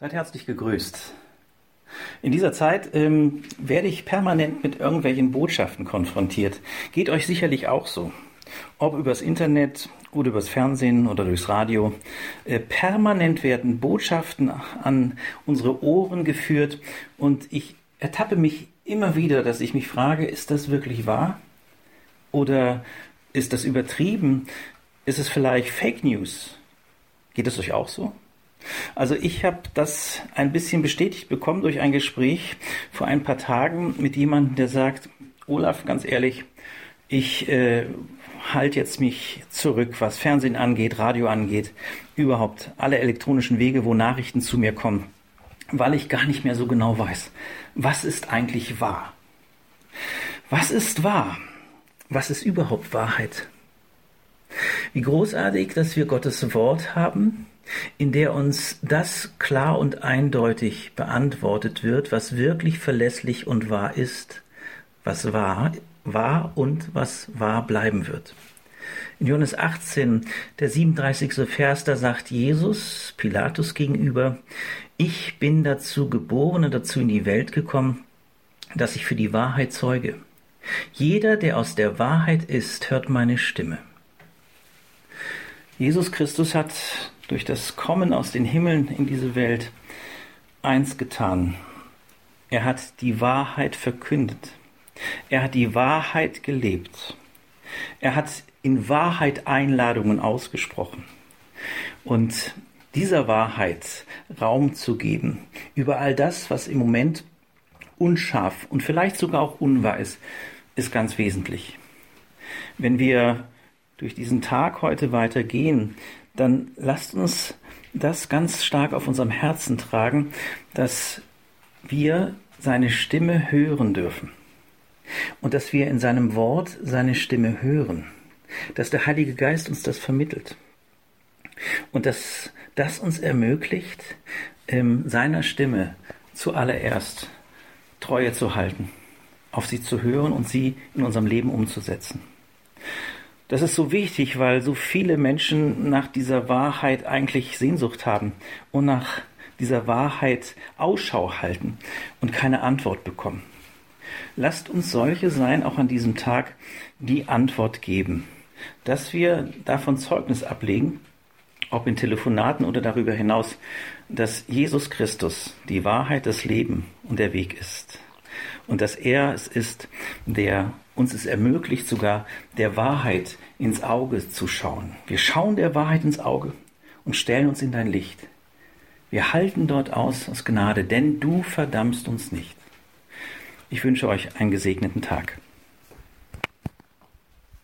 Seid herzlich gegrüßt. In dieser Zeit ähm, werde ich permanent mit irgendwelchen Botschaften konfrontiert. Geht euch sicherlich auch so. Ob übers Internet oder übers Fernsehen oder durchs Radio. Äh, permanent werden Botschaften an unsere Ohren geführt und ich ertappe mich immer wieder, dass ich mich frage, ist das wirklich wahr? Oder ist das übertrieben? Ist es vielleicht Fake News? Geht es euch auch so? Also ich habe das ein bisschen bestätigt bekommen durch ein Gespräch vor ein paar Tagen mit jemandem, der sagt, Olaf, ganz ehrlich, ich äh, halte jetzt mich zurück, was Fernsehen angeht, Radio angeht, überhaupt alle elektronischen Wege, wo Nachrichten zu mir kommen, weil ich gar nicht mehr so genau weiß, was ist eigentlich wahr? Was ist wahr? Was ist überhaupt Wahrheit? Wie großartig, dass wir Gottes Wort haben, in der uns das klar und eindeutig beantwortet wird, was wirklich verlässlich und wahr ist, was wahr, wahr und was wahr bleiben wird. In Johannes 18, der 37. Vers, da sagt Jesus Pilatus gegenüber, ich bin dazu geboren und dazu in die Welt gekommen, dass ich für die Wahrheit zeuge. Jeder, der aus der Wahrheit ist, hört meine Stimme. Jesus Christus hat durch das Kommen aus den Himmeln in diese Welt eins getan. Er hat die Wahrheit verkündet. Er hat die Wahrheit gelebt. Er hat in Wahrheit Einladungen ausgesprochen. Und dieser Wahrheit Raum zu geben über all das, was im Moment unscharf und vielleicht sogar auch unwahr ist, ist ganz wesentlich. Wenn wir durch diesen Tag heute weitergehen, dann lasst uns das ganz stark auf unserem Herzen tragen, dass wir seine Stimme hören dürfen und dass wir in seinem Wort seine Stimme hören, dass der Heilige Geist uns das vermittelt und dass das uns ermöglicht, ähm, seiner Stimme zuallererst Treue zu halten, auf sie zu hören und sie in unserem Leben umzusetzen. Das ist so wichtig, weil so viele Menschen nach dieser Wahrheit eigentlich Sehnsucht haben und nach dieser Wahrheit Ausschau halten und keine Antwort bekommen. Lasst uns solche sein, auch an diesem Tag, die Antwort geben, dass wir davon Zeugnis ablegen, ob in Telefonaten oder darüber hinaus, dass Jesus Christus die Wahrheit, das Leben und der Weg ist. Und dass er es ist, der uns es ermöglicht, sogar der Wahrheit ins Auge zu schauen. Wir schauen der Wahrheit ins Auge und stellen uns in dein Licht. Wir halten dort aus aus Gnade, denn du verdammst uns nicht. Ich wünsche euch einen gesegneten Tag.